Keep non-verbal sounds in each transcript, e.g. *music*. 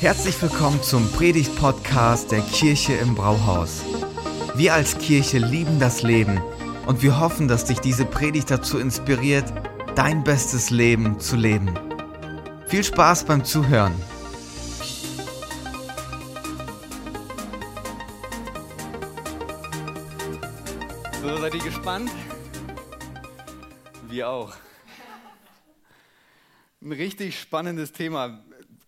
Herzlich willkommen zum Predigt-Podcast der Kirche im Brauhaus. Wir als Kirche lieben das Leben und wir hoffen, dass dich diese Predigt dazu inspiriert, dein bestes Leben zu leben. Viel Spaß beim Zuhören. So, seid ihr gespannt? Wir auch. Ein richtig spannendes Thema.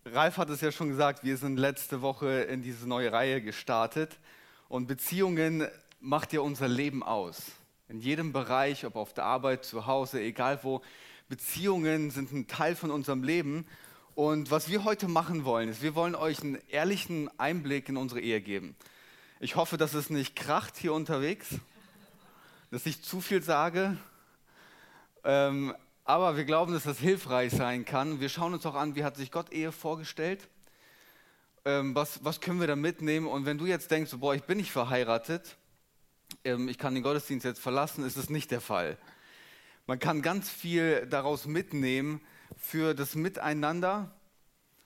Ralf hat es ja schon gesagt, wir sind letzte Woche in diese neue Reihe gestartet und Beziehungen macht ja unser Leben aus. In jedem Bereich, ob auf der Arbeit, zu Hause, egal wo, Beziehungen sind ein Teil von unserem Leben. Und was wir heute machen wollen, ist, wir wollen euch einen ehrlichen Einblick in unsere Ehe geben. Ich hoffe, dass es nicht kracht hier unterwegs, dass ich zu viel sage. Ähm, aber wir glauben, dass das hilfreich sein kann. Wir schauen uns auch an, wie hat sich Gott Ehe vorgestellt. Ähm, was, was können wir da mitnehmen? Und wenn du jetzt denkst, boah, ich bin nicht verheiratet, ähm, ich kann den Gottesdienst jetzt verlassen, ist das nicht der Fall. Man kann ganz viel daraus mitnehmen für das Miteinander.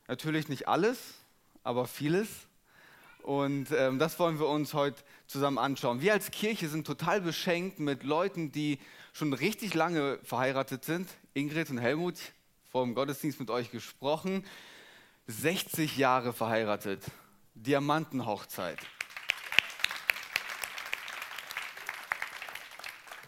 Natürlich nicht alles, aber vieles. Und ähm, das wollen wir uns heute zusammen anschauen. Wir als Kirche sind total beschenkt mit Leuten, die schon richtig lange verheiratet sind. Ingrid und Helmut, vor dem Gottesdienst mit euch gesprochen. 60 Jahre verheiratet. Diamantenhochzeit.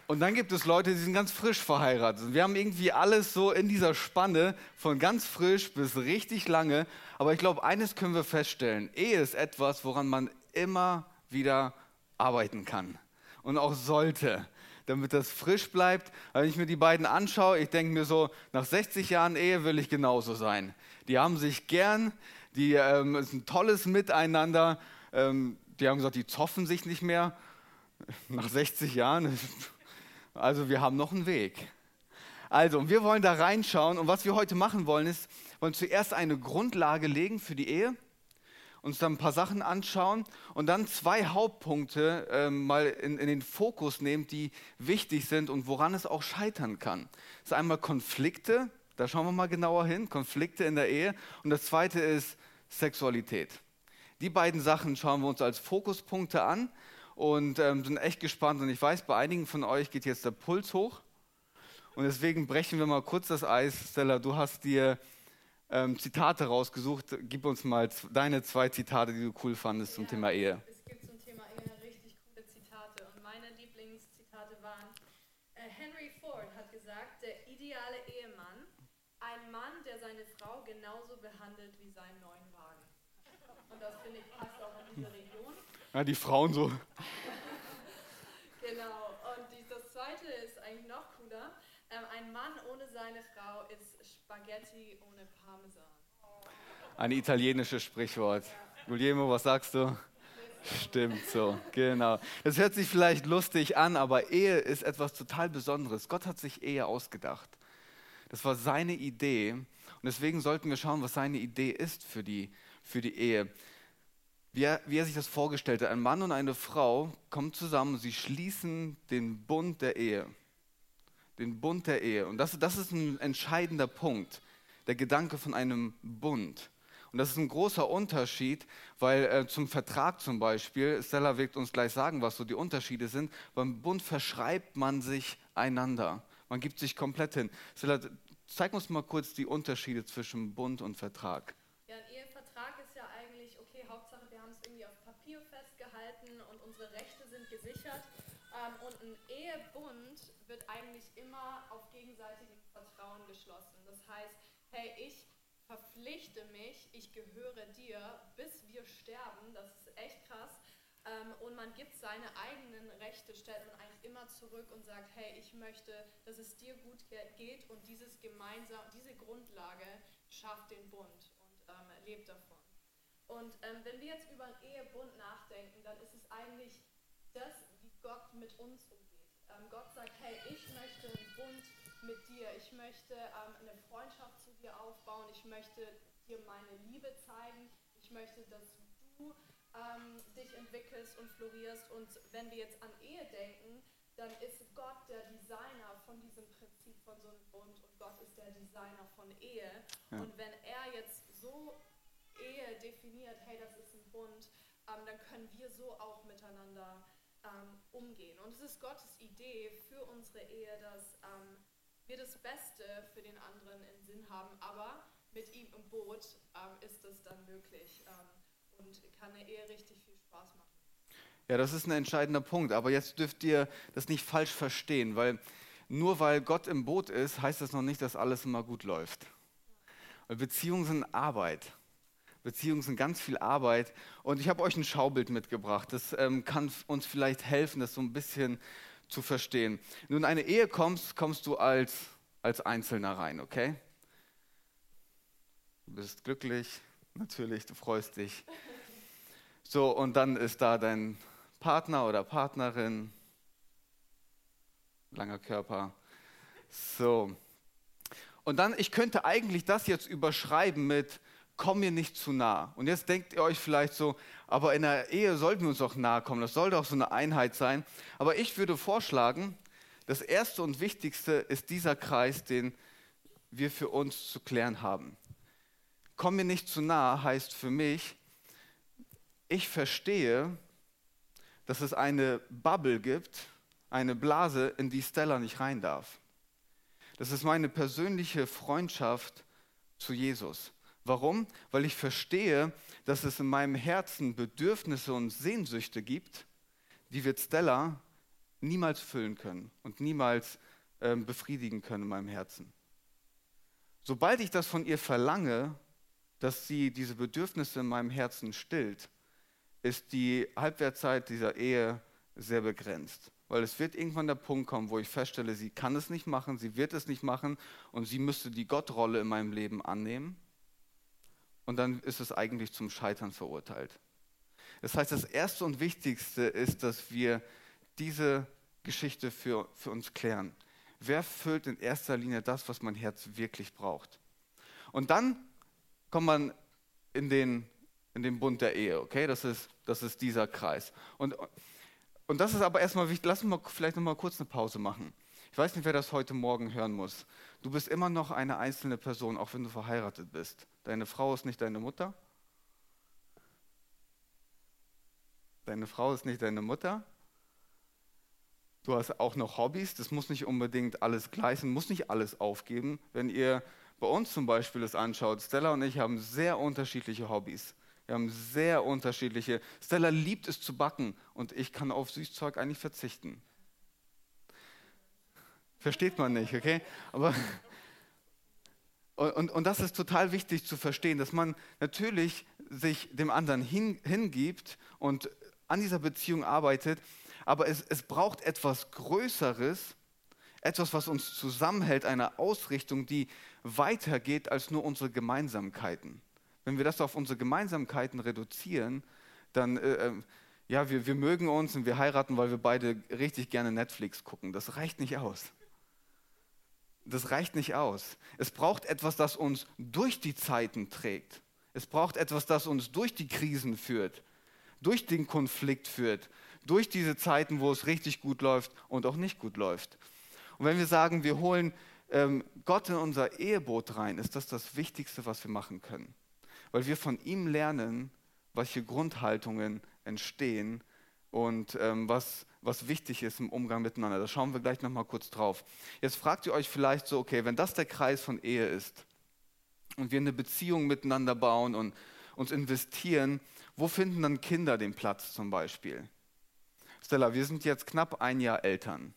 Und dann gibt es Leute, die sind ganz frisch verheiratet. Wir haben irgendwie alles so in dieser Spanne von ganz frisch bis richtig lange. Aber ich glaube, eines können wir feststellen. Ehe ist etwas, woran man immer wieder arbeiten kann und auch sollte, damit das frisch bleibt. Wenn ich mir die beiden anschaue, ich denke mir so, nach 60 Jahren Ehe will ich genauso sein. Die haben sich gern, die ähm, ist ein tolles Miteinander. Ähm, die haben gesagt, die zoffen sich nicht mehr nach 60 Jahren. Also wir haben noch einen Weg. Also, wir wollen da reinschauen und was wir heute machen wollen, ist, wollen zuerst eine Grundlage legen für die Ehe, uns dann ein paar Sachen anschauen und dann zwei Hauptpunkte ähm, mal in, in, den Fokus nehmen, die wichtig sind und woran es auch scheitern kann. Das ist einmal Konflikte, da schauen wir mal genauer hin, Konflikte in der Ehe und das zweite ist Sexualität. Die beiden Sachen schauen wir uns als Fokuspunkte an und ähm, sind echt gespannt. Und ich weiß, bei einigen von euch geht jetzt der Puls hoch. Und deswegen brechen wir mal kurz das Eis. Stella, du hast dir ähm, Zitate rausgesucht. Gib uns mal deine zwei Zitate, die du cool fandest zum ja, Thema Ehe. Es gibt zum Thema Ehe richtig coole Zitate. Und meine Lieblingszitate waren, äh, Henry Ford hat gesagt, der ideale Ehemann, ein Mann, der seine Frau genauso behandelt wie seinen neuen Wagen. Und das finde ich passt auch in diese Region. Ja, die Frauen so. *laughs* Genau, und die, das zweite ist eigentlich noch cooler. Ähm, ein Mann ohne seine Frau ist Spaghetti ohne Parmesan. Ein italienisches Sprichwort. Guglielmo, was sagst du? Stimmt so, genau. Das hört sich vielleicht lustig an, aber Ehe ist etwas total Besonderes. Gott hat sich Ehe ausgedacht. Das war seine Idee und deswegen sollten wir schauen, was seine Idee ist für die, für die Ehe wie er, wie er sich das vorgestellt hat. Ein Mann und eine Frau kommen zusammen sie schließen den Bund der Ehe. Den Bund der Ehe. Und das, das ist ein entscheidender Punkt, der Gedanke von einem Bund. Und das ist ein großer Unterschied, weil äh, zum Vertrag zum Beispiel, Stella wird uns gleich sagen, was so die Unterschiede sind, beim Bund verschreibt man sich einander. Man gibt sich komplett hin. Stella, zeig uns mal kurz die Unterschiede zwischen Bund und Vertrag. Ähm, und ein Ehebund eigentlich immer auf gegenseitigem Vertrauen geschlossen. Das heißt, hey, ich verpflichte mich, ich gehöre dir, bis wir sterben. Das ist echt krass. Ähm, und man gibt seine eigenen Rechte, stellt man eigentlich immer zurück und sagt, hey, ich möchte, dass es dir gut geht und dieses gemeinsam, diese Grundlage schafft den Bund und ähm, lebt davon. Und ähm, wenn wir jetzt über einen Ehebund nachdenken, dann ist es eigentlich das, Gott mit uns umgeht. Ähm, Gott sagt, hey, ich möchte einen Bund mit dir, ich möchte ähm, eine Freundschaft zu dir aufbauen, ich möchte dir meine Liebe zeigen, ich möchte, dass du ähm, dich entwickelst und florierst. Und wenn wir jetzt an Ehe denken, dann ist Gott der Designer von diesem Prinzip von so einem Bund und Gott ist der Designer von Ehe. Ja. Und wenn er jetzt so Ehe definiert, hey, das ist ein Bund, dann können wir so auch miteinander ähm, umgehen. Und es ist Gottes Idee für unsere Ehe, dass ähm, wir das Beste für den anderen im Sinn haben, aber mit ihm im Boot ähm, ist das dann möglich ähm, und kann eine Ehe richtig viel Spaß machen. Ja, das ist ein entscheidender Punkt. Aber jetzt dürft ihr das nicht falsch verstehen, weil nur weil Gott im Boot ist, heißt das noch nicht, dass alles immer gut läuft. Beziehungen sind Arbeit. Beziehungen sind ganz viel Arbeit. Und ich habe euch ein Schaubild mitgebracht. Das ähm, kann uns vielleicht helfen, das so ein bisschen zu verstehen. In eine Ehe kommst, kommst du als, als Einzelner rein, okay? Du bist glücklich, natürlich, du freust dich. So, und dann ist da dein Partner oder Partnerin, langer Körper. So. Und dann, ich könnte eigentlich das jetzt überschreiben mit, komm mir nicht zu nah. Und jetzt denkt ihr euch vielleicht so, aber in der Ehe sollten wir uns doch nahe kommen, das soll doch so eine Einheit sein. Aber ich würde vorschlagen, das Erste und Wichtigste ist dieser Kreis, den wir für uns zu klären haben. Komm mir nicht zu nah heißt für mich, ich verstehe, dass es eine Bubble gibt, eine Blase, in die Stella nicht rein darf. Das ist meine persönliche Freundschaft zu Jesus. Warum? Weil ich verstehe, dass es in meinem Herzen Bedürfnisse und Sehnsüchte gibt, die wird Stella niemals füllen können und niemals äh, befriedigen können in meinem Herzen. Sobald ich das von ihr verlange, dass sie diese Bedürfnisse in meinem Herzen stillt, ist die Halbwertzeit dieser Ehe sehr begrenzt. Weil es wird irgendwann der Punkt kommen, wo ich feststelle, sie kann es nicht machen, sie wird es nicht machen und sie müsste die Gottrolle in meinem Leben annehmen. Und dann ist es eigentlich zum Scheitern verurteilt. Das heißt, das Erste und Wichtigste ist, dass wir diese Geschichte für, für uns klären. Wer füllt in erster Linie das, was mein Herz wirklich braucht? Und dann kommt man in den in dem Bund der Ehe, okay? Das ist, das ist dieser Kreis. Und, und das ist aber erstmal wichtig. Lass uns mal vielleicht noch mal kurz eine Pause machen. Ich weiß nicht, wer das heute Morgen hören muss. Du bist immer noch eine einzelne Person, auch wenn du verheiratet bist. Deine Frau ist nicht deine Mutter. Deine Frau ist nicht deine Mutter. Du hast auch noch Hobbys. Das muss nicht unbedingt alles gleichen, muss nicht alles aufgeben. Wenn ihr bei uns zum Beispiel das anschaut, Stella und ich haben sehr unterschiedliche Hobbys. Wir haben sehr unterschiedliche. Stella liebt es zu backen und ich kann auf Süßzeug eigentlich verzichten. Versteht man nicht, okay? Aber und, und das ist total wichtig zu verstehen, dass man natürlich sich dem anderen hin, hingibt und an dieser Beziehung arbeitet, aber es, es braucht etwas Größeres, etwas, was uns zusammenhält, eine Ausrichtung, die weitergeht als nur unsere Gemeinsamkeiten. Wenn wir das auf unsere Gemeinsamkeiten reduzieren, dann, äh, ähm, ja, wir, wir mögen uns und wir heiraten, weil wir beide richtig gerne Netflix gucken. Das reicht nicht aus. Das reicht nicht aus. Es braucht etwas, das uns durch die Zeiten trägt. Es braucht etwas, das uns durch die Krisen führt, durch den Konflikt führt, durch diese Zeiten, wo es richtig gut läuft und auch nicht gut läuft. Und wenn wir sagen, wir holen ähm, Gott in unser Eheboot rein, ist das das Wichtigste, was wir machen können weil wir von ihm lernen, welche Grundhaltungen entstehen und ähm, was, was wichtig ist im Umgang miteinander. Da schauen wir gleich nochmal kurz drauf. Jetzt fragt ihr euch vielleicht so, okay, wenn das der Kreis von Ehe ist und wir eine Beziehung miteinander bauen und uns investieren, wo finden dann Kinder den Platz zum Beispiel? Stella, wir sind jetzt knapp ein Jahr Eltern.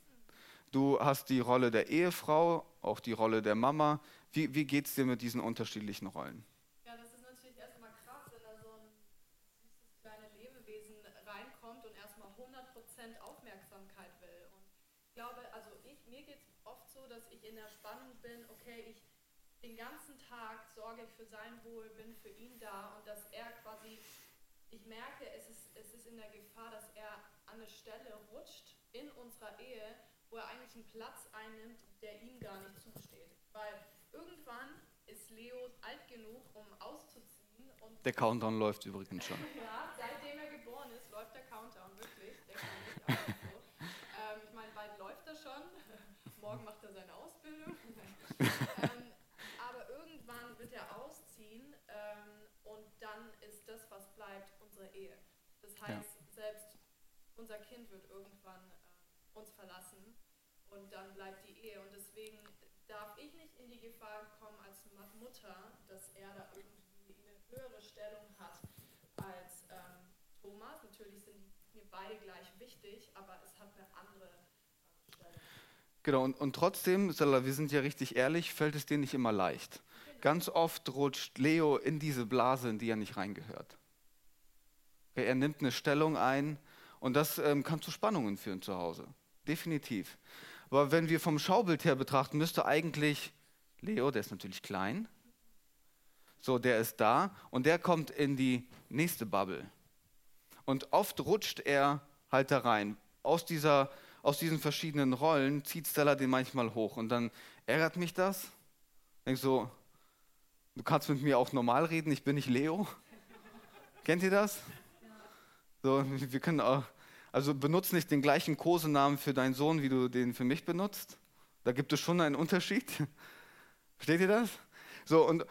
Du hast die Rolle der Ehefrau, auch die Rolle der Mama. Wie, wie geht es dir mit diesen unterschiedlichen Rollen? Den ganzen Tag sorge ich für sein Wohl, bin für ihn da und dass er quasi, ich merke, es ist, es ist in der Gefahr, dass er an eine Stelle rutscht in unserer Ehe, wo er eigentlich einen Platz einnimmt, der ihm gar nicht zusteht. Weil irgendwann ist Leo alt genug, um auszuziehen. Und der Countdown läuft übrigens schon. *laughs* ja, seitdem er geboren ist, läuft der Countdown wirklich. Der kann nicht so. *laughs* ähm, ich meine, bald läuft er schon. Morgen macht er seine Ausbildung. *laughs* ähm, wird er ausziehen ähm, und dann heißt, selbst unser Kind wird irgendwann äh, uns verlassen und dann bleibt die Ehe. Und deswegen darf ich nicht in die Gefahr kommen als Mutter, dass er da irgendwie eine höhere Stellung hat als ähm, Thomas. Natürlich sind mir beide gleich wichtig, aber es hat eine andere äh, Stellung. Genau, und, und trotzdem, Salah, wir sind ja richtig ehrlich, fällt es dir nicht immer leicht. Ganz oft rutscht Leo in diese Blase, in die er nicht reingehört. Er nimmt eine Stellung ein und das ähm, kann zu Spannungen führen zu Hause. Definitiv. Aber wenn wir vom Schaubild her betrachten, müsste eigentlich Leo, der ist natürlich klein, so, der ist da und der kommt in die nächste Bubble. Und oft rutscht er halt da rein. Aus, dieser, aus diesen verschiedenen Rollen zieht Stella den manchmal hoch. Und dann ärgert mich das. Denk so, du kannst mit mir auch normal reden, ich bin nicht Leo. *laughs* Kennt ihr das? So, wir können auch, also benutze nicht den gleichen Kosenamen für deinen Sohn, wie du den für mich benutzt. Da gibt es schon einen Unterschied. *laughs* Versteht ihr das? So, und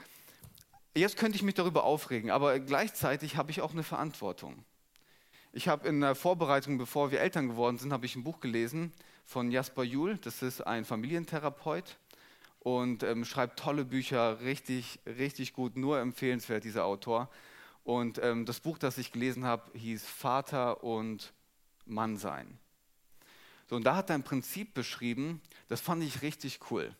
jetzt könnte ich mich darüber aufregen, aber gleichzeitig habe ich auch eine Verantwortung. Ich habe in der Vorbereitung, bevor wir Eltern geworden sind, habe ich ein Buch gelesen von Jasper Juhl. Das ist ein Familientherapeut und ähm, schreibt tolle Bücher, richtig, richtig gut, nur empfehlenswert, dieser Autor. Und ähm, das Buch, das ich gelesen habe, hieß Vater und Mann sein. So, und da hat er ein Prinzip beschrieben, das fand ich richtig cool.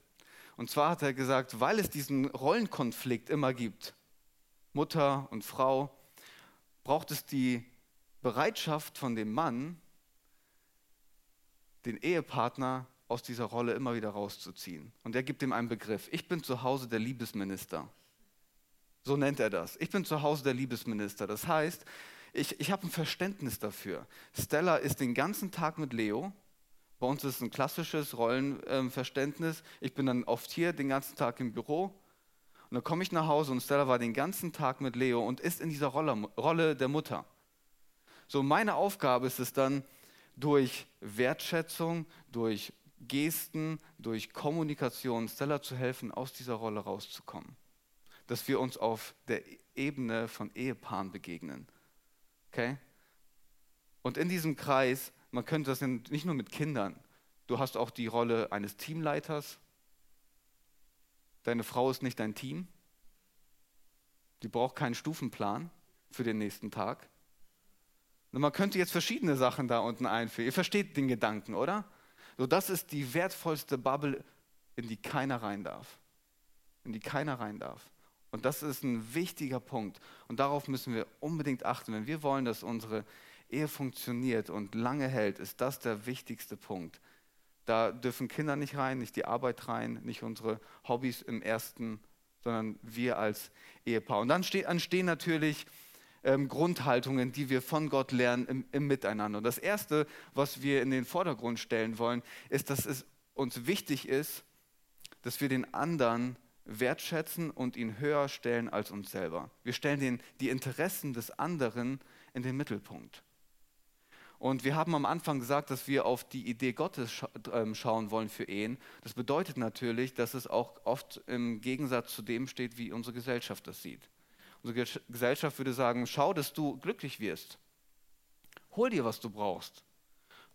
Und zwar hat er gesagt, weil es diesen Rollenkonflikt immer gibt, Mutter und Frau, braucht es die Bereitschaft von dem Mann, den Ehepartner aus dieser Rolle immer wieder rauszuziehen. Und er gibt ihm einen Begriff. Ich bin zu Hause der Liebesminister. So nennt er das. Ich bin zu Hause der Liebesminister. Das heißt, ich, ich habe ein Verständnis dafür. Stella ist den ganzen Tag mit Leo. Bei uns ist es ein klassisches Rollenverständnis. Ähm, ich bin dann oft hier den ganzen Tag im Büro. Und dann komme ich nach Hause und Stella war den ganzen Tag mit Leo und ist in dieser Rolle, Rolle der Mutter. So, meine Aufgabe ist es dann, durch Wertschätzung, durch Gesten, durch Kommunikation Stella zu helfen, aus dieser Rolle rauszukommen. Dass wir uns auf der Ebene von Ehepaaren begegnen. Okay? Und in diesem Kreis, man könnte das nicht nur mit Kindern, du hast auch die Rolle eines Teamleiters. Deine Frau ist nicht dein Team. Die braucht keinen Stufenplan für den nächsten Tag. Und man könnte jetzt verschiedene Sachen da unten einführen. Ihr versteht den Gedanken, oder? So, das ist die wertvollste Bubble, in die keiner rein darf. In die keiner rein darf. Und das ist ein wichtiger Punkt. Und darauf müssen wir unbedingt achten. Wenn wir wollen, dass unsere Ehe funktioniert und lange hält, ist das der wichtigste Punkt. Da dürfen Kinder nicht rein, nicht die Arbeit rein, nicht unsere Hobbys im ersten, sondern wir als Ehepaar. Und dann entstehen natürlich ähm, Grundhaltungen, die wir von Gott lernen im, im Miteinander. Und das Erste, was wir in den Vordergrund stellen wollen, ist, dass es uns wichtig ist, dass wir den anderen wertschätzen und ihn höher stellen als uns selber. Wir stellen den, die Interessen des anderen in den Mittelpunkt. Und wir haben am Anfang gesagt, dass wir auf die Idee Gottes scha äh, schauen wollen für Ehen. Das bedeutet natürlich, dass es auch oft im Gegensatz zu dem steht, wie unsere Gesellschaft das sieht. Unsere Gesellschaft würde sagen, schau, dass du glücklich wirst. Hol dir, was du brauchst.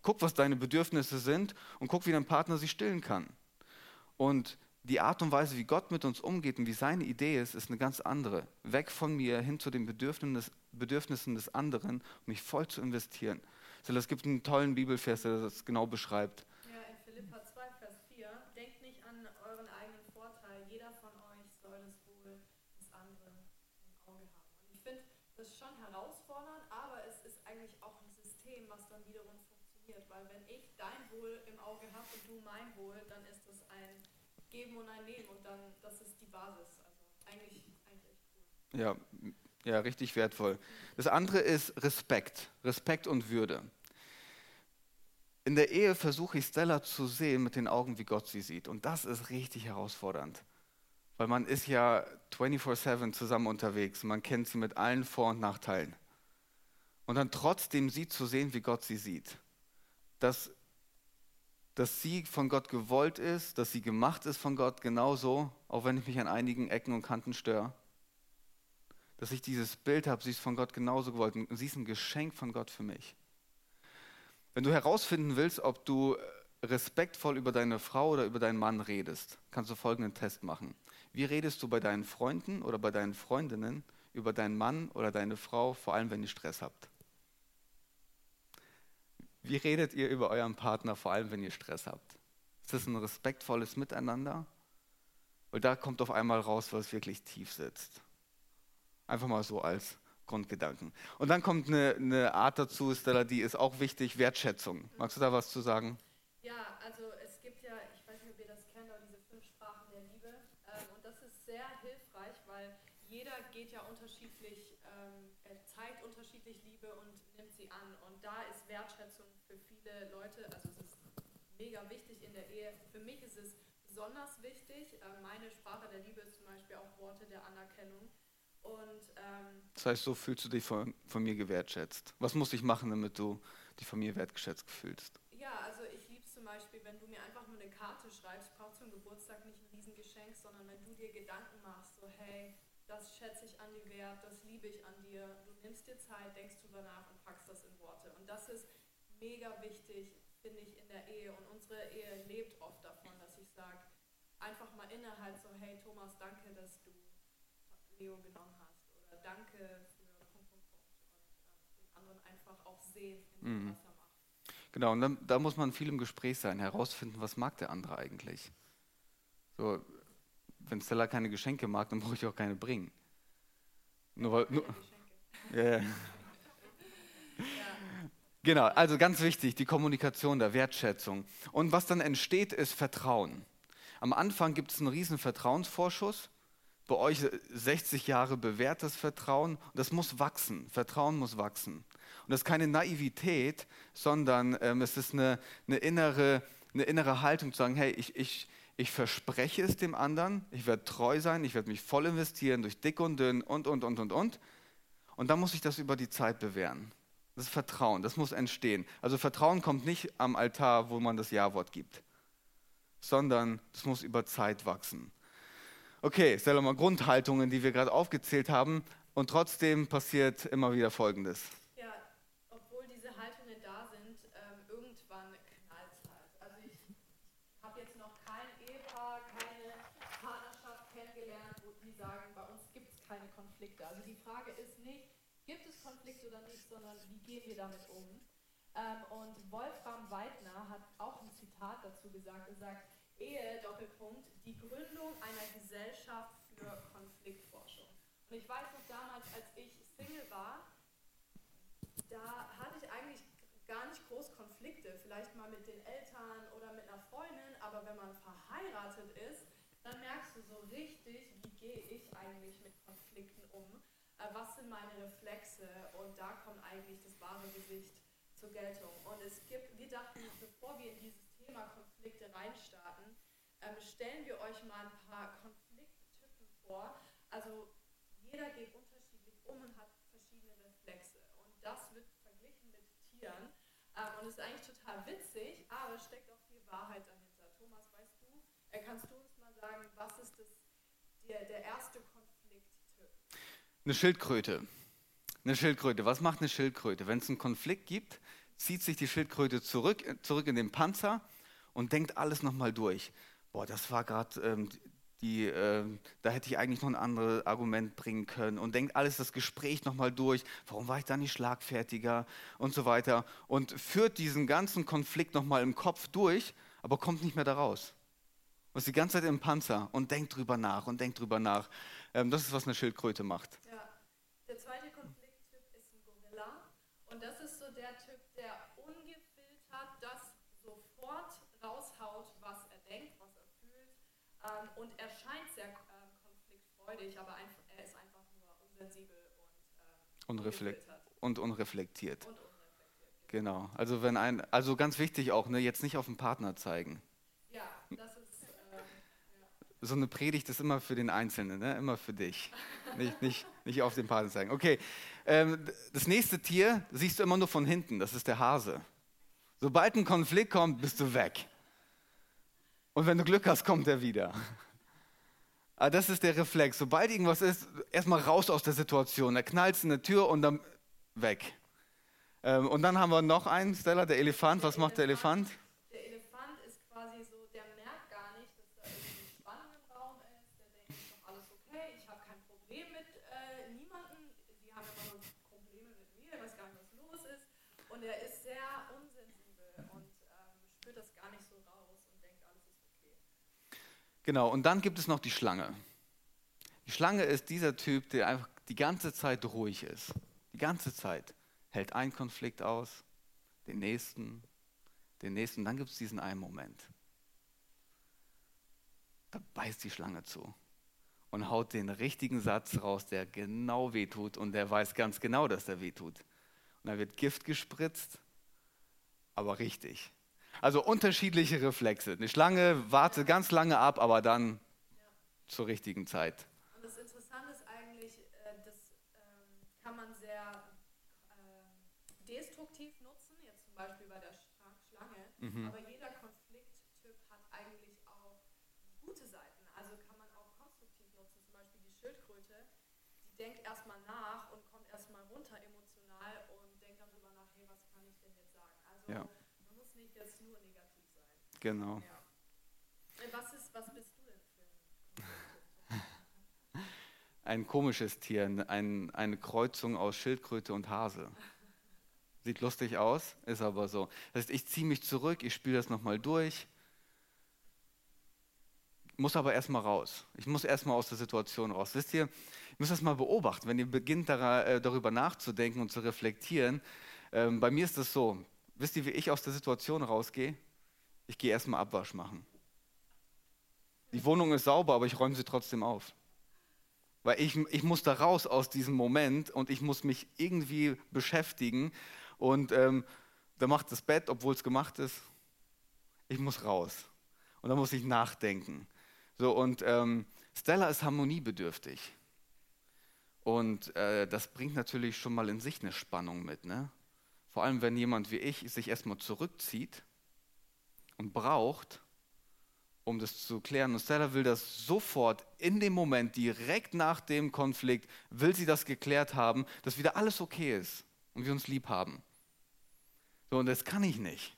Guck, was deine Bedürfnisse sind und guck, wie dein Partner sie stillen kann. Und die Art und Weise, wie Gott mit uns umgeht und wie seine Idee ist, ist eine ganz andere. Weg von mir hin zu den Bedürfnissen des anderen, um mich voll zu investieren. Es gibt einen tollen Bibelvers, der das genau beschreibt. Dein Wohl im Auge habe und du mein Wohl, dann ist das ein Geben und ein Nehmen und dann, das ist die Basis. Also eigentlich, eigentlich cool. Ja, ja, richtig wertvoll. Das andere ist Respekt, Respekt und Würde. In der Ehe versuche ich Stella zu sehen mit den Augen, wie Gott sie sieht. Und das ist richtig herausfordernd. Weil man ist ja 24-7 zusammen unterwegs. Man kennt sie mit allen Vor- und Nachteilen. Und dann trotzdem sie zu sehen, wie Gott sie sieht dass, dass sie von Gott gewollt ist, dass sie gemacht ist von Gott genauso, auch wenn ich mich an einigen Ecken und Kanten störe. dass ich dieses Bild habe, sie ist von Gott genauso gewollt und sie ist ein Geschenk von Gott für mich. Wenn du herausfinden willst, ob du respektvoll über deine Frau oder über deinen Mann redest, kannst du folgenden Test machen. Wie redest du bei deinen Freunden oder bei deinen Freundinnen über deinen Mann oder deine Frau, vor allem wenn ihr Stress habt? Wie redet ihr über euren Partner, vor allem wenn ihr Stress habt? Ist das ein respektvolles Miteinander? Weil da kommt auf einmal raus, was wirklich tief sitzt. Einfach mal so als Grundgedanken. Und dann kommt eine, eine Art dazu, Stella, die ist auch wichtig, Wertschätzung. Magst du da was zu sagen? Ja, also es gibt ja, ich weiß nicht, ob ihr das kennt, aber diese fünf Sprachen der Liebe. Ähm, und das ist sehr hilfreich, weil jeder geht ja unterschiedlich, ähm, zeigt unterschiedlich Liebe und nimmt sie an. Und da ist Wertschätzung für viele Leute, also es ist mega wichtig in der Ehe. Für mich ist es besonders wichtig. Äh, meine Sprache der Liebe ist zum Beispiel auch Worte der Anerkennung. Und, ähm, das heißt, so fühlst du dich von, von mir gewertschätzt. Was muss ich machen, damit du dich von mir wertgeschätzt fühlst? Ja, also ich liebe es zum Beispiel, wenn du mir einfach nur eine Karte schreibst. Ich brauche zum Geburtstag nicht ein Riesengeschenk, sondern wenn du dir Gedanken machst, so hey, das schätze ich an dir wert, das liebe ich an dir. Du nimmst dir Zeit, denkst drüber nach und packst das in Worte. Und das ist mega wichtig, finde ich, in der Ehe. Und unsere Ehe lebt oft davon, dass ich sage, einfach mal innerhalb so, hey Thomas, danke, dass du Leo genommen hast. Oder danke für Punkt, Punkt, Punkt. Und äh, den anderen einfach auch sehen, in dem, mhm. was er macht. Genau, und dann, da muss man viel im Gespräch sein, herausfinden, was mag der andere eigentlich. So, wenn Stella keine Geschenke mag, dann brauche ich auch keine bringen. Nur weil. Nur, yeah. Genau, also ganz wichtig, die Kommunikation der Wertschätzung. Und was dann entsteht, ist Vertrauen. Am Anfang gibt es einen riesen Vertrauensvorschuss. Bei euch 60 Jahre bewährtes Vertrauen. Und das muss wachsen. Vertrauen muss wachsen. Und das ist keine Naivität, sondern ähm, es ist eine, eine, innere, eine innere Haltung zu sagen, hey, ich, ich, ich verspreche es dem anderen, ich werde treu sein, ich werde mich voll investieren durch dick und dünn und, und, und, und, und. Und dann muss ich das über die Zeit bewähren. Das ist Vertrauen, das muss entstehen. Also Vertrauen kommt nicht am Altar, wo man das Ja-Wort gibt, sondern es muss über Zeit wachsen. Okay, stell mal Grundhaltungen, die wir gerade aufgezählt haben, und trotzdem passiert immer wieder Folgendes. Gehen wir damit um? Ähm, und Wolfram Weidner hat auch ein Zitat dazu gesagt. Er sagt, Ehe, Doppelpunkt, die Gründung einer Gesellschaft für Konfliktforschung. Und ich weiß noch damals, als ich Single war, da hatte ich eigentlich gar nicht groß Konflikte, vielleicht mal mit den Eltern oder mit einer Freundin, aber wenn man verheiratet ist, dann merkst du so richtig, wie gehe ich eigentlich mit Konflikten um äh, was sind meine Reflexe und da kommt eigentlich das wahre Gesicht zur Geltung. Und es gibt, wir dachten, bevor wir in dieses Thema Konflikte reinstarten, ähm, stellen wir euch mal ein paar Konflikttypen vor. Also jeder geht unterschiedlich um und hat verschiedene Reflexe. Und das wird verglichen mit Tieren. Ähm, und ist eigentlich total witzig, aber steckt auch viel Wahrheit dahinter. Thomas, weißt du, äh, kannst du uns mal sagen, was ist das, der, der erste Konflikt? Eine Schildkröte. Eine Schildkröte. Was macht eine Schildkröte? Wenn es einen Konflikt gibt, zieht sich die Schildkröte zurück, zurück in den Panzer und denkt alles nochmal durch. Boah, das war gerade ähm, die, äh, da hätte ich eigentlich noch ein anderes Argument bringen können und denkt alles das Gespräch nochmal durch. Warum war ich da nicht schlagfertiger und so weiter und führt diesen ganzen Konflikt nochmal im Kopf durch, aber kommt nicht mehr da raus. Und ist die ganze Zeit im Panzer und denkt drüber nach und denkt drüber nach. Ähm, das ist, was eine Schildkröte macht. Und er scheint sehr ähm, konfliktfreudig, aber einfach, er ist einfach nur unsensibel und, ähm, unreflekt und unreflektiert. Und unreflektiert. Genau. Also wenn ein, also ganz wichtig auch, ne, jetzt nicht auf den Partner zeigen. Ja, das ist. Äh, ja. So eine Predigt ist immer für den Einzelnen, ne? immer für dich. nicht, nicht, nicht auf den Partner zeigen. Okay. Ähm, das nächste Tier siehst du immer nur von hinten, das ist der Hase. Sobald ein Konflikt kommt, bist du weg. Und wenn du Glück hast, kommt er wieder. Ah, das ist der Reflex. Sobald irgendwas ist, erstmal raus aus der Situation. Da knallt in der Tür und dann weg. Ähm, und dann haben wir noch einen, Stella, der Elefant. Was macht? Der Elefant ist quasi so, der merkt gar nicht, dass da irgendwie Spannung im Raum ist. Der denkt, ist doch alles okay, ich habe kein Problem mit äh, niemandem. Die haben immer nur Probleme mit mir, ich weiß gar nicht, was los ist. Und er ist sehr unsensibel und ähm, spürt das gar nicht so raus und denkt, alles ist okay. Genau, und dann gibt es noch die Schlange. Die Schlange ist dieser Typ, der einfach die ganze Zeit ruhig ist. Die ganze Zeit. Hält einen Konflikt aus, den nächsten, den nächsten. Dann gibt es diesen einen Moment. Da beißt die Schlange zu und haut den richtigen Satz raus, der genau wehtut und der weiß ganz genau, dass der wehtut. Und da wird Gift gespritzt, aber richtig. Also unterschiedliche Reflexe. Eine Schlange wartet ganz lange ab, aber dann zur richtigen Zeit. Und das Interessante ist eigentlich, äh, das ähm, kann man sehr ähm, destruktiv nutzen, jetzt zum Beispiel bei der Schla- Schlange, aber jeder Konflikttyp hat eigentlich auch gute Seiten. Also kann man auch konstruktiv nutzen, zum Beispiel die Schildkröte, die denkt erstmal nach und kommt erstmal runter emotional und denkt dann drüber nach, hey, was kann ich denn jetzt sagen? Also Ja. man muss nicht jetzt nur negativ sein. Genau. Ja. Äh, Was, ist, was bist du denn für ein komisches Tier, ein, eine Kreuzung aus Schildkröte und Hase. Sieht lustig aus, ist aber so. Das heißt, ich ziehe mich zurück, ich spiele das nochmal durch, muss aber erstmal raus. Ich muss erstmal aus der Situation raus. Wisst ihr, ihr müsst das mal beobachten, wenn ihr beginnt äh, darüber nachzudenken und zu reflektieren. Ähm, bei mir ist das so, wisst ihr, wie ich aus der Situation rausgehe? Ich gehe erstmal Abwasch machen. Die Wohnung ist sauber, aber ich räume sie trotzdem auf. Weil ich, ich muss da raus aus diesem Moment und ich muss mich irgendwie beschäftigen. Und ähm, da macht das Bett, obwohl es gemacht ist. Ich muss raus. Und da muss ich nachdenken. So, und ähm, Stella ist harmoniebedürftig. Und äh, das bringt natürlich schon mal in sich eine Spannung mit. Ne? Vor allem, wenn jemand wie ich sich erstmal zurückzieht und braucht, um das zu klären. Und Stella will das sofort in dem Moment, direkt nach dem Konflikt, will sie das geklärt haben, dass wieder alles okay ist und wir uns lieb haben. So, und das kann ich nicht.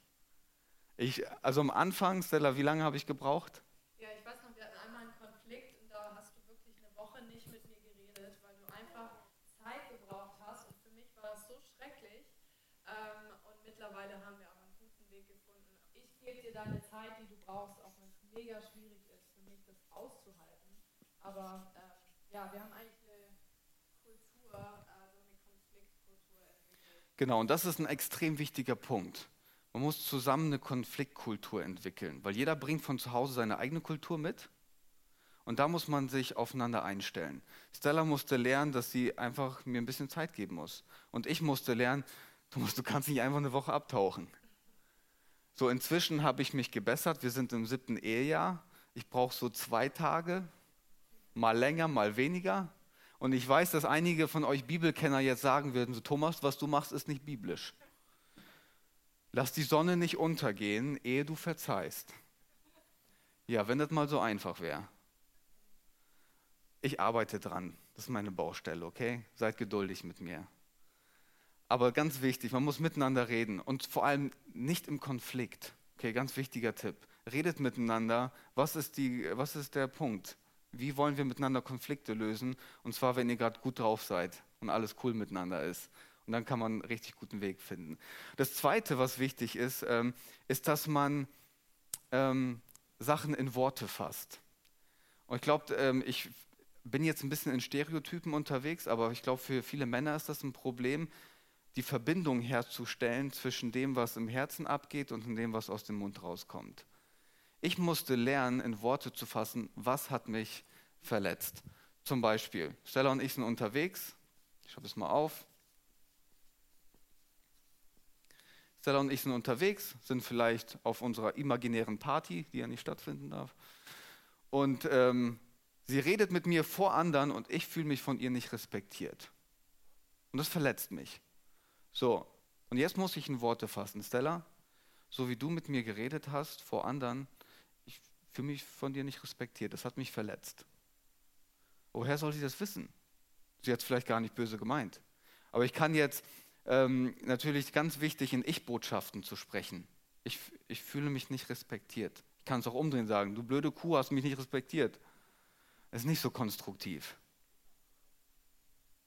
Ich, also am Anfang, Stella, wie lange habe ich gebraucht? Ja, ich weiß noch, wir hatten einmal einen Konflikt und da hast du wirklich eine Woche nicht mit mir geredet, weil du einfach Zeit gebraucht hast und für mich war das so schrecklich. Ähm, und mittlerweile haben wir aber einen guten Weg gefunden. Ich gebe dir deine Zeit, die du brauchst, auch wenn es mega schwierig ist für mich, das auszuhalten. Aber ähm, ja, wir haben eigentlich eine Kultur, äh, so eine Konfliktkultur entwickelt. Genau, und das ist ein extrem wichtiger Punkt. Man muss zusammen eine Konfliktkultur entwickeln, weil jeder bringt von zu Hause seine eigene Kultur mit. Und da muss man sich aufeinander einstellen. Stella musste lernen, dass sie einfach mir ein bisschen Zeit geben muss. Und ich musste lernen, Thomas, du kannst nicht einfach eine Woche abtauchen. So, inzwischen habe ich mich gebessert. Wir sind im siebten Ehejahr. Ich brauche so zwei Tage, mal länger, mal weniger. Und ich weiß, dass einige von euch Bibelkenner jetzt sagen würden, so Thomas, was du machst, ist nicht biblisch. Lass die Sonne nicht untergehen, ehe du verzeihst. Ja, wenn das mal so einfach wäre. Ich arbeite dran. Das ist meine Baustelle, okay? Seid geduldig mit mir. Aber ganz wichtig, man muss miteinander reden und vor allem nicht im Konflikt. Okay, ganz wichtiger Tipp. Redet miteinander. Was ist, die, was ist der Punkt? Wie wollen wir miteinander Konflikte lösen? Und zwar, wenn ihr gerade gut drauf seid und alles cool miteinander ist. Und dann kann man einen richtig guten Weg finden. Das Zweite, was wichtig ist, ähm, ist, dass man ähm, Sachen in Worte fasst. Und ich glaube, ähm, ich bin jetzt ein bisschen in Stereotypen unterwegs, aber ich glaube, für viele Männer ist das ein Problem, die Verbindung herzustellen zwischen dem, was im Herzen abgeht und dem, was aus dem Mund rauskommt. Ich musste lernen, in Worte zu fassen, was hat mich verletzt. Zum Beispiel, Stella und ich sind unterwegs. Ich schreibe es mal auf. Stella und ich sind unterwegs, sind vielleicht auf unserer imaginären Party, die ja nicht stattfinden darf. Und ähm, sie redet mit mir vor anderen und ich fühle mich von ihr nicht respektiert. Und das verletzt mich. So, und jetzt muss ich in Worte fassen. Stella, so wie du mit mir geredet hast vor anderen, ich fühle mich von dir nicht respektiert. Das hat mich verletzt. Woher soll sie das wissen? Sie hat es vielleicht gar nicht böse gemeint. Aber ich kann jetzt ähm, natürlich ganz wichtig in Ich-Botschaften zu sprechen. Ich, ich fühle mich nicht respektiert. Ich kann es auch umdrehen sagen, du blöde Kuh hast mich nicht respektiert. Das ist nicht so konstruktiv.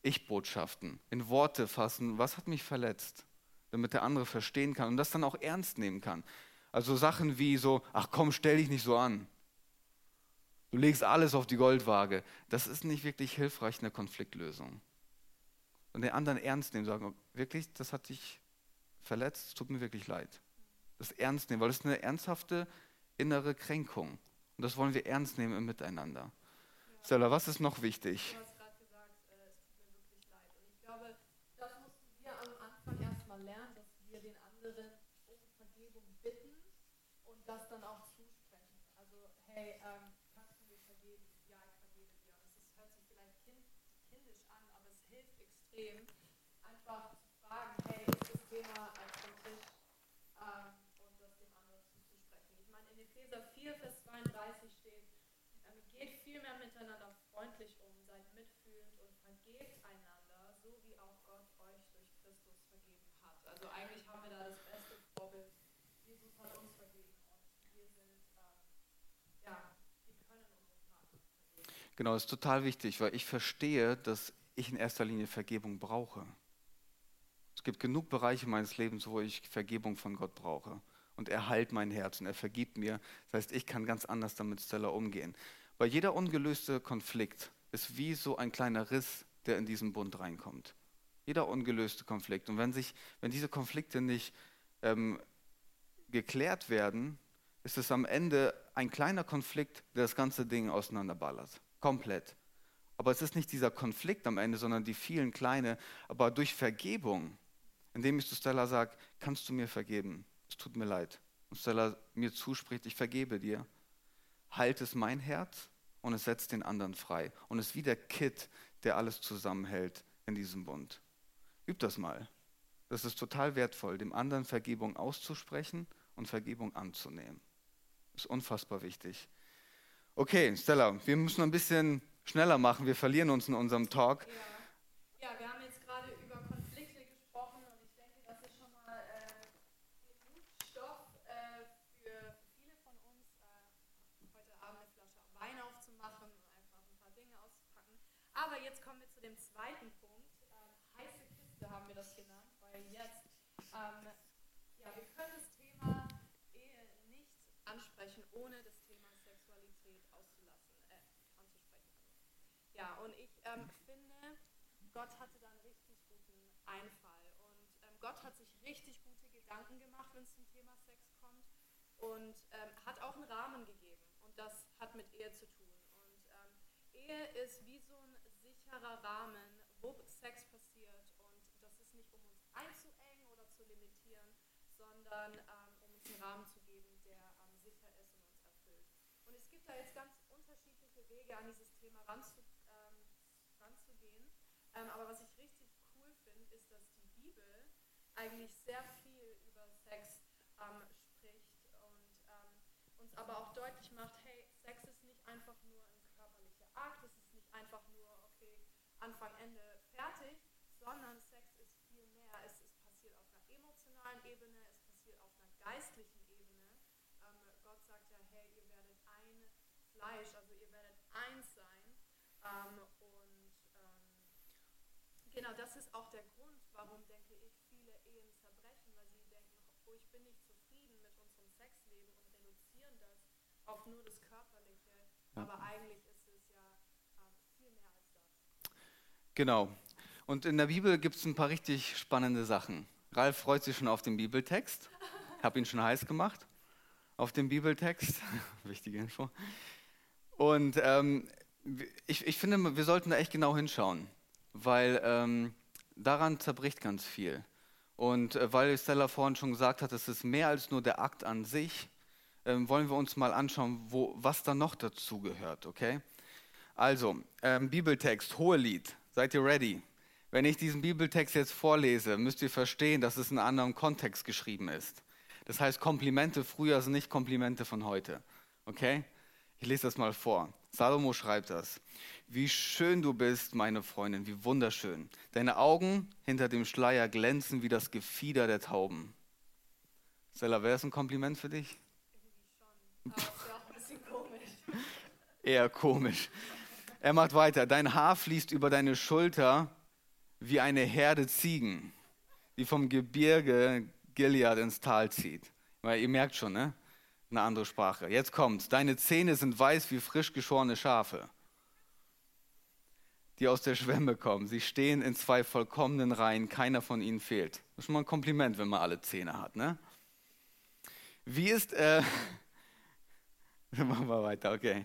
Ich-Botschaften, in Worte fassen, was hat mich verletzt, damit der andere verstehen kann und das dann auch ernst nehmen kann. Also Sachen wie so, ach komm, stell dich nicht so an. Du legst alles auf die Goldwaage. Das ist nicht wirklich hilfreich in der Konfliktlösung. Und den anderen ernst nehmen, sagen, wirklich, das hat dich verletzt, es tut mir wirklich leid. Das ernst nehmen, weil es eine ernsthafte innere Kränkung. Und das wollen wir ernst nehmen im Miteinander. Ja. Stella, was ist noch wichtig? Du hast gerade gesagt, äh, es tut mir wirklich leid. Und ich glaube, das mussten wir am Anfang erstmal lernen, dass wir den anderen um Vergebung bitten und das dann auch zusprechen. Also, hey, ähm, kannst du mir vergeben? Ja, ich vergebe dir. Und es hört sich vielleicht kind, kindisch an, aber es hilft extrem, einfach zu fragen, hey, ist das Thema vom Tisch ähm, und das dem anderen zuzusprechen. Ich meine, in Epheser 4, Vers 32 steht, ähm, geht vielmehr miteinander freundlich um, seid mitfühlend und vergebt einander, so wie auch Gott euch durch Christus vergeben hat. Also eigentlich haben wir da das beste Vorbild. Jesus hat uns vergeben und wir sind, ähm, ja, wir können unseren Partner vergeben. Genau, das ist total wichtig, weil ich verstehe, dass ich in erster Linie Vergebung brauche. Es gibt genug Bereiche meines Lebens, wo ich Vergebung von Gott brauche. Und er heilt mein Herz und er vergibt mir. Das heißt, ich kann ganz anders damit Stella umgehen. Weil jeder ungelöste Konflikt ist wie so ein kleiner Riss, der in diesen Bund reinkommt. Jeder ungelöste Konflikt. Und wenn, sich, wenn diese Konflikte nicht ähm, geklärt werden, ist es am Ende ein kleiner Konflikt, der das ganze Ding auseinanderballert. Komplett. Aber es ist nicht dieser Konflikt am Ende, sondern die vielen kleine. Aber durch Vergebung, indem ich zu Stella sage, kannst du mir vergeben? Es tut mir leid. Und Stella mir zuspricht, ich vergebe dir, heilt es mein Herz und es setzt den anderen frei. Und es ist wie der Kit, der alles zusammenhält in diesem Bund. Üb das mal. Das ist total wertvoll, dem anderen Vergebung auszusprechen und Vergebung anzunehmen. Ist unfassbar wichtig. Okay, Stella, wir müssen ein bisschen schneller machen. Wir verlieren uns in unserem Talk. Ja, ja wir haben jetzt gerade über Konflikte gesprochen und ich denke, das ist schon mal äh, genug Stoff äh, für viele von uns, äh, heute Abend eine Flasche Wein aufzumachen und einfach ein paar Dinge auszupacken. Aber jetzt kommen wir zu dem zweiten Punkt. Ähm, heiße Kiste haben wir das genannt, weil jetzt, ähm, ja, wir können das Thema Ehe nicht ansprechen, ohne das Ja, und ich ähm, finde, Gott hatte da einen richtig guten Einfall. Und ähm, Gott hat sich richtig gute Gedanken gemacht, wenn es zum Thema Sex kommt. Und ähm, hat auch einen Rahmen gegeben. Und das hat mit Ehe zu tun. Und ähm, Ehe ist wie so ein sicherer Rahmen, wo Sex passiert. Und das ist nicht, um uns einzuengen oder zu limitieren, sondern ähm, um uns einen Rahmen zu geben, der ähm, sicher ist und uns erfüllt. Und es gibt da jetzt ganz unterschiedliche Wege, an dieses Thema ranzukommen ähm, aber was ich richtig cool finde, ist, dass die Bibel eigentlich sehr viel über Sex ähm, spricht und ähm, uns aber auch deutlich macht, hey, Sex ist nicht einfach nur ein körperlicher Akt, es ist nicht einfach nur, okay, Anfang, Ende, fertig, sondern Sex ist viel mehr. Es, es passiert auf einer emotionalen Ebene, es passiert auf einer geistlichen Ebene. Ähm, Gott sagt ja, hey, ihr werdet ein Fleisch, also ihr werdet eins sein. Ähm, Genau, das ist auch der Grund, warum, denke ich, viele Ehen zerbrechen, weil sie denken, oh, ich bin nicht zufrieden mit unserem Sexleben und reduzieren das auf nur das Körperliche. Aber eigentlich ist es ja äh, viel mehr als das. Genau. Und in der Bibel gibt es ein paar richtig spannende Sachen. Ralf freut sich schon auf den Bibeltext. Ich habe ihn schon heiß gemacht auf den Bibeltext. *laughs* Wichtige Info. Und ähm, ich, ich finde, wir sollten da echt genau hinschauen weil ähm, daran zerbricht ganz viel. Und äh, weil Stella vorhin schon gesagt hat, es ist mehr als nur der Akt an sich, ähm, wollen wir uns mal anschauen, wo, was da noch dazu gehört, okay? Also, ähm, Bibeltext, Hohelied, seid ihr ready? Wenn ich diesen Bibeltext jetzt vorlese, müsst ihr verstehen, dass es in einem anderen Kontext geschrieben ist. Das heißt, Komplimente früher sind nicht Komplimente von heute, okay? Ich lese das mal vor. Salomo schreibt das. Wie schön du bist, meine Freundin, wie wunderschön. Deine Augen hinter dem Schleier glänzen wie das Gefieder der Tauben. Stella, wäre das ein Kompliment für dich? Irgendwie schon. Aber auch ein bisschen komisch. *laughs* Eher komisch. Er macht weiter. Dein Haar fließt über deine Schulter wie eine Herde Ziegen, die vom Gebirge Gilead ins Tal zieht. Weil ihr merkt schon, ne? Eine andere Sprache. Jetzt kommt's. Deine Zähne sind weiß wie frisch geschorene Schafe, die aus der Schwemme kommen. Sie stehen in zwei vollkommenen Reihen. Keiner von ihnen fehlt. Das ist schon mal ein Kompliment, wenn man alle Zähne hat, ne? Wie ist, äh, *laughs* machen wir weiter, okay.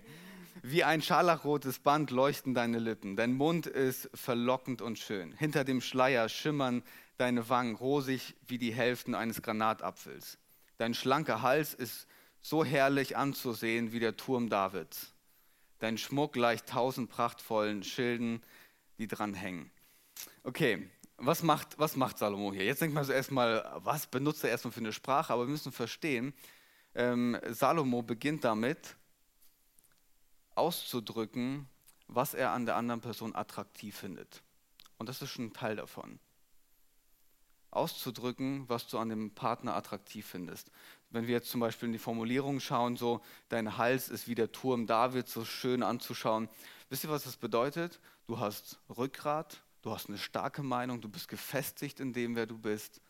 Wie ein scharlachrotes Band leuchten deine Lippen. Dein Mund ist verlockend und schön. Hinter dem Schleier schimmern deine Wangen rosig wie die Hälften eines Granatapfels. Dein schlanker Hals ist so herrlich anzusehen wie der Turm Davids. Dein Schmuck gleicht tausend prachtvollen Schilden, die dran hängen. Okay, was macht, was macht Salomo hier? Jetzt denkt man so erstmal, was benutzt er erstmal für eine Sprache? Aber wir müssen verstehen, ähm, Salomo beginnt damit, auszudrücken, was er an der anderen Person attraktiv findet. Und das ist schon ein Teil davon. Auszudrücken, was du an dem Partner attraktiv findest. Wenn wir jetzt zum Beispiel in die Formulierung schauen, so dein Hals ist wie der Turm David, so schön anzuschauen. Wisst ihr, was das bedeutet? Du hast Rückgrat, du hast eine starke Meinung, du bist gefestigt in dem, wer du bist.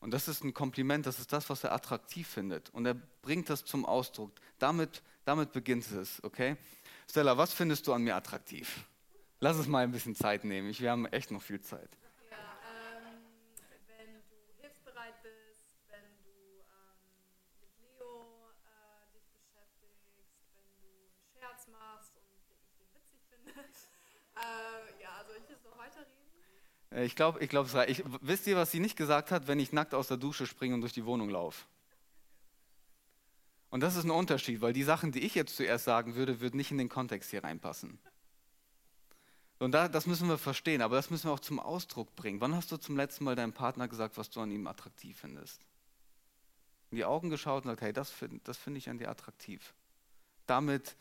Und das ist ein Kompliment, das ist das, was er attraktiv findet. Und er bringt das zum Ausdruck. Damit, damit beginnt es, okay? Stella, was findest du an mir attraktiv? Lass es mal ein bisschen Zeit nehmen. Wir haben echt noch viel Zeit. Ja, ähm, wenn du hilfsbereit bist, wenn du ähm, mit Leo äh, dich beschäftigst, wenn du einen Scherz machst und ich den witzig finde. *laughs* äh, ja, soll ich jetzt noch weiterreden? Äh, Ich glaube, ich glaub, es reicht. Ich, wisst ihr, was sie nicht gesagt hat, wenn ich nackt aus der Dusche springe und durch die Wohnung laufe? Und das ist ein Unterschied, weil die Sachen, die ich jetzt zuerst sagen würde, würden nicht in den Kontext hier reinpassen. Und da, das müssen wir verstehen, aber das müssen wir auch zum Ausdruck bringen. Wann hast du zum letzten Mal deinem Partner gesagt, was du an ihm attraktiv findest? In die Augen geschaut und gesagt, hey, das finde das find ich an dir attraktiv. Damit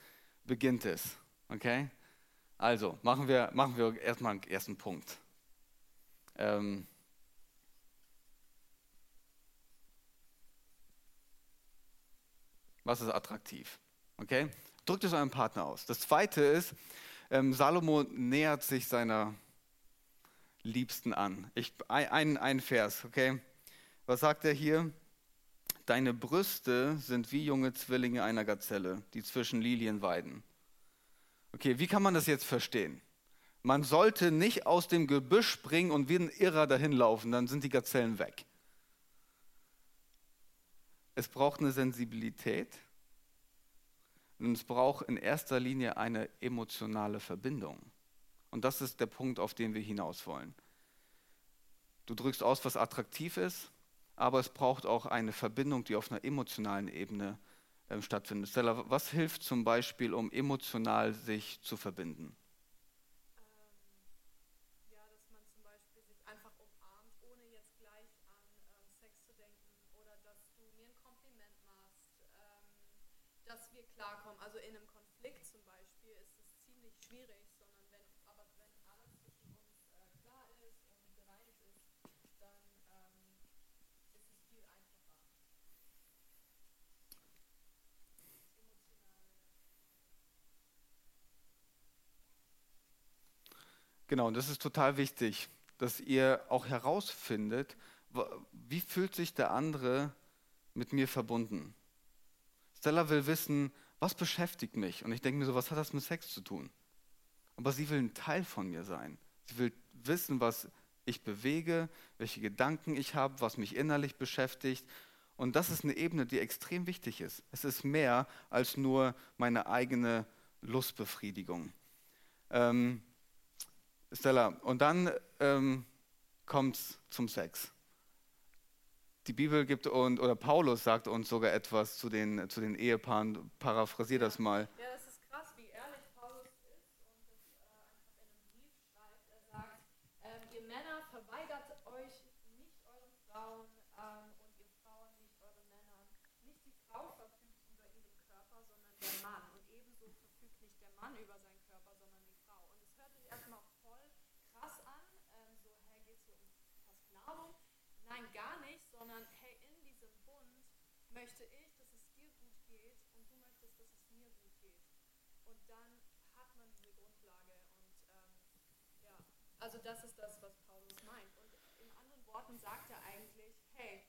beginnt es. Okay? Also, machen wir, machen wir erstmal einen ersten Punkt. Ähm, was ist attraktiv? Okay? Drückt es eurem Partner aus. Das zweite ist, ähm, Salomo nähert sich seiner Liebsten an. Ich, ein, ein Vers, okay? Was sagt er hier? Deine Brüste sind wie junge Zwillinge einer Gazelle, die zwischen Lilien weiden. Okay, wie kann man das jetzt verstehen? Man sollte nicht aus dem Gebüsch springen und wie ein Irrer dahin laufen, dann sind die Gazellen weg. Es braucht eine Sensibilität und es braucht in erster Linie eine emotionale Verbindung. Und das ist der Punkt, auf den wir hinaus wollen. Du drückst aus, was attraktiv ist, aber es braucht auch eine Verbindung, die auf einer emotionalen Ebene äh, stattfindet. Stella, was hilft zum Beispiel, um emotional sich zu verbinden? Ähm, ja, dass man zum Beispiel sich einfach umarmt, ohne jetzt gleich an ähm, Sex zu denken oder dass du mir ein Kompliment machst, ähm, dass wir klarkommen. Also in einem Konflikt zum Beispiel ist es ziemlich schwierig, sondern wenn, aber wenn alles zwischen uns äh, klar ist und gereinigt ist, dann ähm, ist es viel einfacher. Emotionale Genau, und das ist total wichtig, dass ihr auch herausfindet, wie fühlt sich der andere mit mir verbunden. Stella will wissen, was beschäftigt mich? Und ich denke mir so, was hat das mit Sex zu tun? Aber sie will ein Teil von mir sein. Sie will wissen, was ich bewege, welche Gedanken ich habe, was mich innerlich beschäftigt. Und das ist eine Ebene, die extrem wichtig ist. Es ist mehr als nur meine eigene Lustbefriedigung. Ähm, Stella, und dann ähm, kommt es zum Sex. Die Bibel gibt und oder Paulus sagt uns sogar etwas zu den, zu den Ehepaaren. Paraphrasier das mal. Ja, das ist krass, wie ehrlich Paulus ist und das äh, in einem Brief schreibt. Er sagt, ähm, ihr Männer verweigert euch nicht euren Frauen ähm, und ihr Frauen nicht euren Männern. Nicht die Frau verfügt über ihren Körper, sondern der Mann. Und ebenso verfügt nicht der Mann über seinen Körper, sondern die Frau. Und es hört sich erstmal voll krass an, ähm, so, hey, geht es hier um Versklavung? Nein, gar nicht, sondern hey, in diesem Bund möchte ich, dass es dir gut geht und du möchtest, dass es mir gut geht. Und dann hat man diese Grundlage und ähm, ja, also das ist das, was Paulus meint. Und in anderen Worten sagt er eigentlich, hey,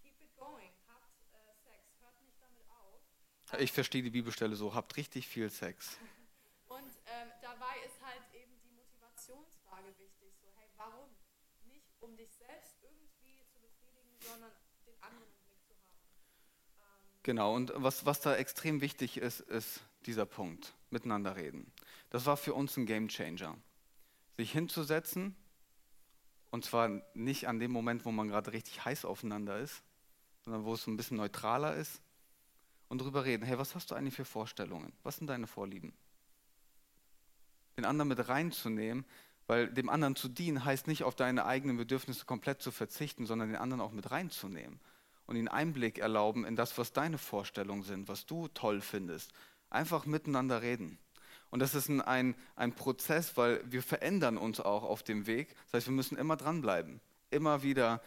keep it going, habt äh, Sex, hört nicht damit auf. Ich verstehe die Bibelstelle so, habt richtig viel Sex. Und ähm, dabei ist halt eben die Motivationsfrage wichtig. So, hey, warum? Nicht um dich selbst irgendwie zu befriedigen, sondern den anderen im Blick zu haben. Ähm, Genau, und was, was da extrem wichtig ist, ist dieser Punkt, miteinander reden. Das war für uns ein Game Changer. Sich hinzusetzen, und zwar nicht an dem Moment, wo man gerade richtig heiß aufeinander ist, sondern wo es ein bisschen neutraler ist und darüber reden, hey, was hast du eigentlich für Vorstellungen? Was sind deine Vorlieben? Den anderen mit reinzunehmen, weil dem anderen zu dienen heißt nicht auf deine eigenen Bedürfnisse komplett zu verzichten, sondern den anderen auch mit reinzunehmen und ihnen Einblick erlauben in das, was deine Vorstellungen sind, was du toll findest. Einfach miteinander reden. Und das ist ein, ein, ein Prozess, weil wir verändern uns auch auf dem Weg. Das heißt, wir müssen immer dranbleiben, immer wieder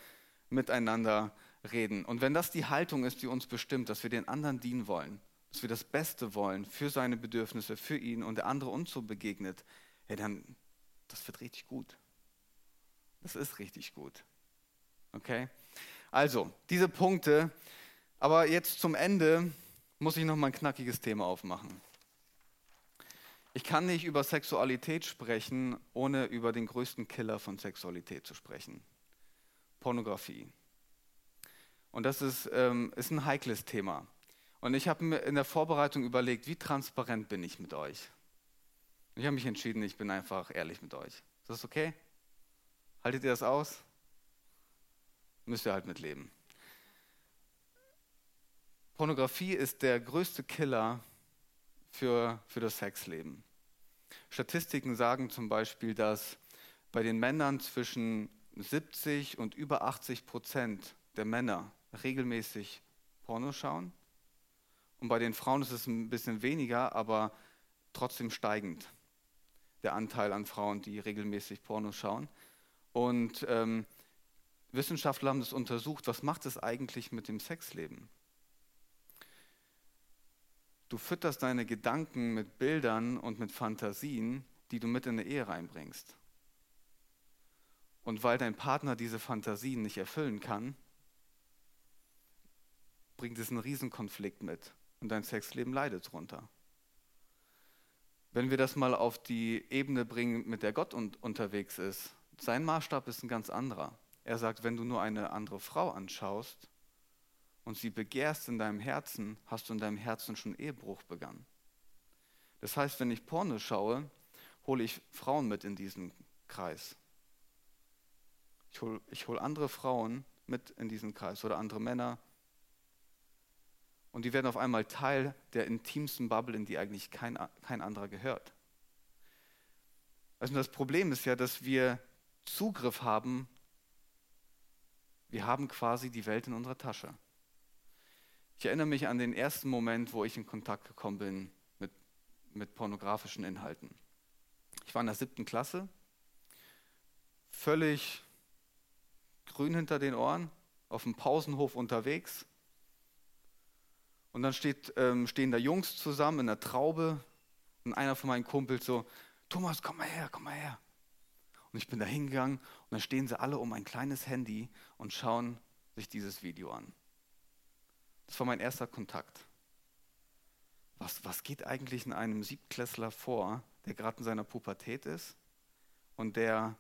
miteinander reden. Und wenn das die Haltung ist, die uns bestimmt, dass wir den anderen dienen wollen, dass wir das Beste wollen für seine Bedürfnisse, für ihn und der andere uns so begegnet, hey, dann, das wird richtig gut. Das ist richtig gut. Okay? Also, diese Punkte. Aber jetzt zum Ende muss ich noch mal ein knackiges Thema aufmachen. Ich kann nicht über Sexualität sprechen, ohne über den größten Killer von Sexualität zu sprechen. Pornografie. Und das ist, ähm, ist ein heikles Thema. Und ich habe mir in der Vorbereitung überlegt, wie transparent bin ich mit euch? Ich habe mich entschieden, ich bin einfach ehrlich mit euch. Ist das okay? Haltet ihr das aus? Müsst ihr halt mitleben. Pornografie ist der größte Killer für, für das Sexleben. Statistiken sagen zum Beispiel, dass bei den Männern zwischen 70 und über 80 Prozent der Männer regelmäßig Porno schauen. Und bei den Frauen ist es ein bisschen weniger, aber trotzdem steigend. Der Anteil an Frauen, die regelmäßig Porno schauen. Und ähm, Wissenschaftler haben das untersucht, was macht es eigentlich mit dem Sexleben? Du fütterst deine Gedanken mit Bildern und mit Fantasien, die du mit in eine Ehe reinbringst. Und weil dein Partner diese Fantasien nicht erfüllen kann, bringt es einen Riesenkonflikt mit und dein Sexleben leidet drunter. Wenn wir das mal auf die Ebene bringen, mit der Gott un unterwegs ist, sein Maßstab ist ein ganz anderer. Er sagt, wenn du nur eine andere Frau anschaust und sie begehrst in deinem Herzen, hast du in deinem Herzen schon Ehebruch begangen. Das heißt, wenn ich Porno schaue, hole ich Frauen mit in diesen Kreis. Ich hole hol andere Frauen mit in diesen Kreis oder andere Männer. Und die werden auf einmal Teil der intimsten Bubble, in die eigentlich kein, kein anderer gehört. Also das Problem ist ja, dass wir Zugriff haben, wir haben quasi die Welt in unserer Tasche. Ich erinnere mich an den ersten Moment, wo ich in Kontakt gekommen bin mit, mit pornografischen Inhalten. Ich war in der siebten Klasse, völlig grün hinter den Ohren, auf dem Pausenhof unterwegs. Und dann steht, ähm, stehen da Jungs zusammen in der Traube und einer von meinen Kumpels so, Thomas, komm mal her, komm mal her. Und ich bin da hingegangen und dann stehen sie alle um ein kleines Handy und schauen sich dieses Video an. Das war mein erster Kontakt. Was, was geht eigentlich in einem Siebtklässler vor, der gerade in seiner Pubertät ist und der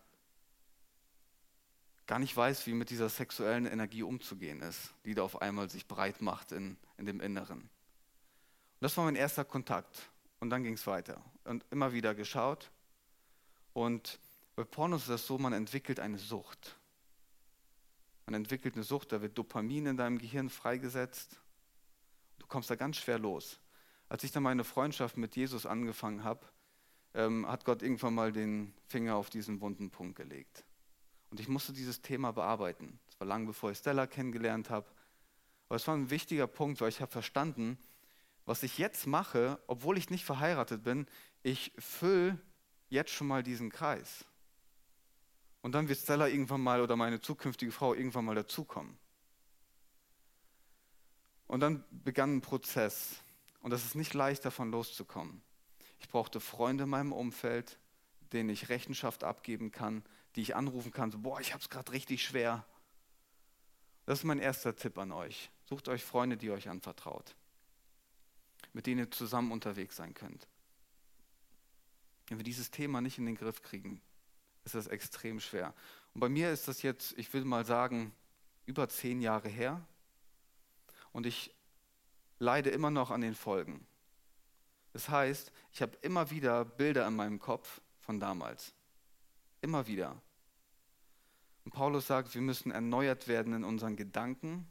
gar nicht weiß, wie mit dieser sexuellen Energie umzugehen ist, die da auf einmal sich breit macht in, in dem Inneren. Und das war mein erster Kontakt. Und dann ging es weiter. Und immer wieder geschaut. Und bei Pornos ist das so, man entwickelt eine Sucht. Man entwickelt eine Sucht, da wird Dopamin in deinem Gehirn freigesetzt. Du kommst da ganz schwer los. Als ich dann meine Freundschaft mit Jesus angefangen habe, ähm, hat Gott irgendwann mal den Finger auf diesen wunden Punkt gelegt. Und ich musste dieses Thema bearbeiten. Das war lange bevor ich Stella kennengelernt habe. Aber es war ein wichtiger Punkt, weil ich habe verstanden, was ich jetzt mache, obwohl ich nicht verheiratet bin, ich fülle jetzt schon mal diesen Kreis. Und dann wird Stella irgendwann mal oder meine zukünftige Frau irgendwann mal dazukommen. Und dann begann ein Prozess. Und es ist nicht leicht, davon loszukommen. Ich brauchte Freunde in meinem Umfeld, denen ich Rechenschaft abgeben kann, die ich anrufen kann, so, boah, ich habe es gerade richtig schwer. Das ist mein erster Tipp an euch. Sucht euch Freunde, die euch anvertraut, mit denen ihr zusammen unterwegs sein könnt. Wenn wir dieses Thema nicht in den Griff kriegen, ist das extrem schwer. Und bei mir ist das jetzt, ich will mal sagen, über zehn Jahre her. Und ich leide immer noch an den Folgen. Das heißt, ich habe immer wieder Bilder in meinem Kopf von damals. Immer wieder. Und Paulus sagt, wir müssen erneuert werden in unseren Gedanken.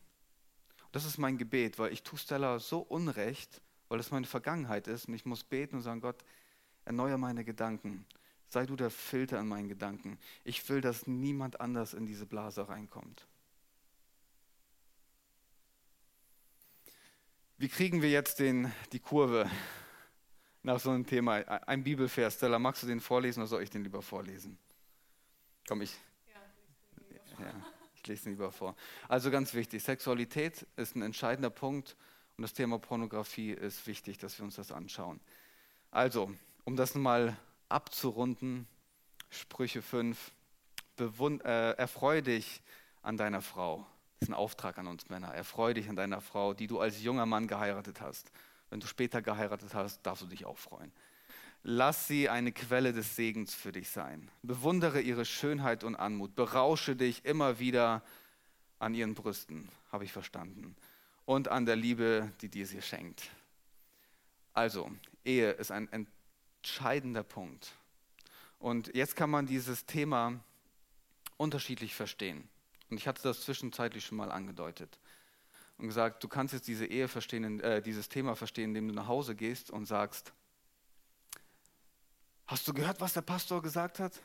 Das ist mein Gebet, weil ich tue Stella so unrecht, weil das meine Vergangenheit ist. Und ich muss beten und sagen, Gott, erneuere meine Gedanken. Sei du der Filter in meinen Gedanken. Ich will, dass niemand anders in diese Blase reinkommt. Wie kriegen wir jetzt den, die Kurve nach so einem Thema? Ein Bibelvers, Stella, magst du den vorlesen oder soll ich den lieber vorlesen? Komm, ich. Ja, ich lese den lieber vor. Also ganz wichtig, Sexualität ist ein entscheidender Punkt und das Thema Pornografie ist wichtig, dass wir uns das anschauen. Also, um das mal abzurunden, Sprüche 5, bewund, äh, erfreu dich an deiner Frau. Das ist ein Auftrag an uns Männer. Erfreu dich an deiner Frau, die du als junger Mann geheiratet hast. Wenn du später geheiratet hast, darfst du dich auch freuen. Lass sie eine Quelle des Segens für dich sein. Bewundere ihre Schönheit und Anmut. Berausche dich immer wieder an ihren Brüsten, habe ich verstanden. Und an der Liebe, die dir sie schenkt. Also, Ehe ist ein entscheidender Punkt. Und jetzt kann man dieses Thema unterschiedlich verstehen. Und ich hatte das zwischenzeitlich schon mal angedeutet und gesagt, du kannst jetzt diese Ehe verstehen, äh, dieses Thema verstehen, indem du nach Hause gehst und sagst, hast du gehört, was der Pastor gesagt hat?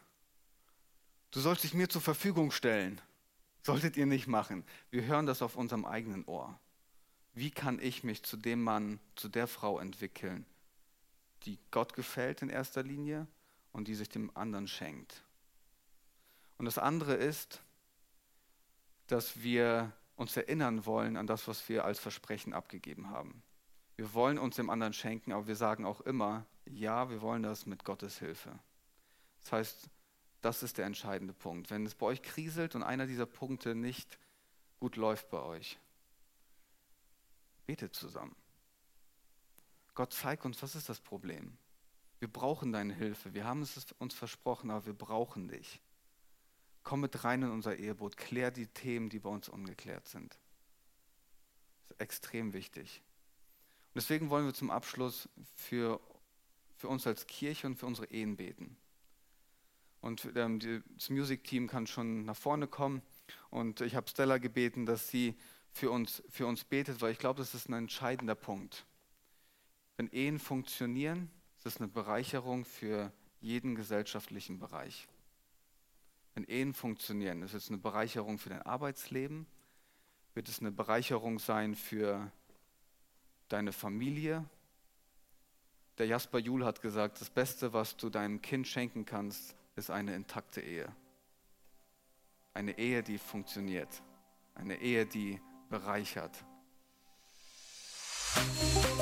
Du sollst dich mir zur Verfügung stellen. Solltet ihr nicht machen. Wir hören das auf unserem eigenen Ohr. Wie kann ich mich zu dem Mann, zu der Frau entwickeln, die Gott gefällt in erster Linie und die sich dem anderen schenkt. Und das andere ist, dass wir uns erinnern wollen an das, was wir als Versprechen abgegeben haben. Wir wollen uns dem anderen schenken, aber wir sagen auch immer, ja, wir wollen das mit Gottes Hilfe. Das heißt, das ist der entscheidende Punkt. Wenn es bei euch kriselt und einer dieser Punkte nicht gut läuft bei euch, betet zusammen. Gott, zeig uns, was ist das Problem? Wir brauchen deine Hilfe. Wir haben es uns versprochen, aber wir brauchen dich. Komm mit rein in unser Eheboot, klär die Themen, die bei uns ungeklärt sind. Das ist extrem wichtig. Und deswegen wollen wir zum Abschluss für, für uns als Kirche und für unsere Ehen beten. Und ähm, das Music-Team kann schon nach vorne kommen. Und ich habe Stella gebeten, dass sie für uns, für uns betet, weil ich glaube, das ist ein entscheidender Punkt. Wenn Ehen funktionieren, ist es eine Bereicherung für jeden gesellschaftlichen Bereich. Wenn Ehen funktionieren, ist es eine Bereicherung für dein Arbeitsleben, wird es eine Bereicherung sein für deine Familie. Der Jasper Juhl hat gesagt, das Beste, was du deinem Kind schenken kannst, ist eine intakte Ehe. Eine Ehe, die funktioniert. Eine Ehe, die bereichert.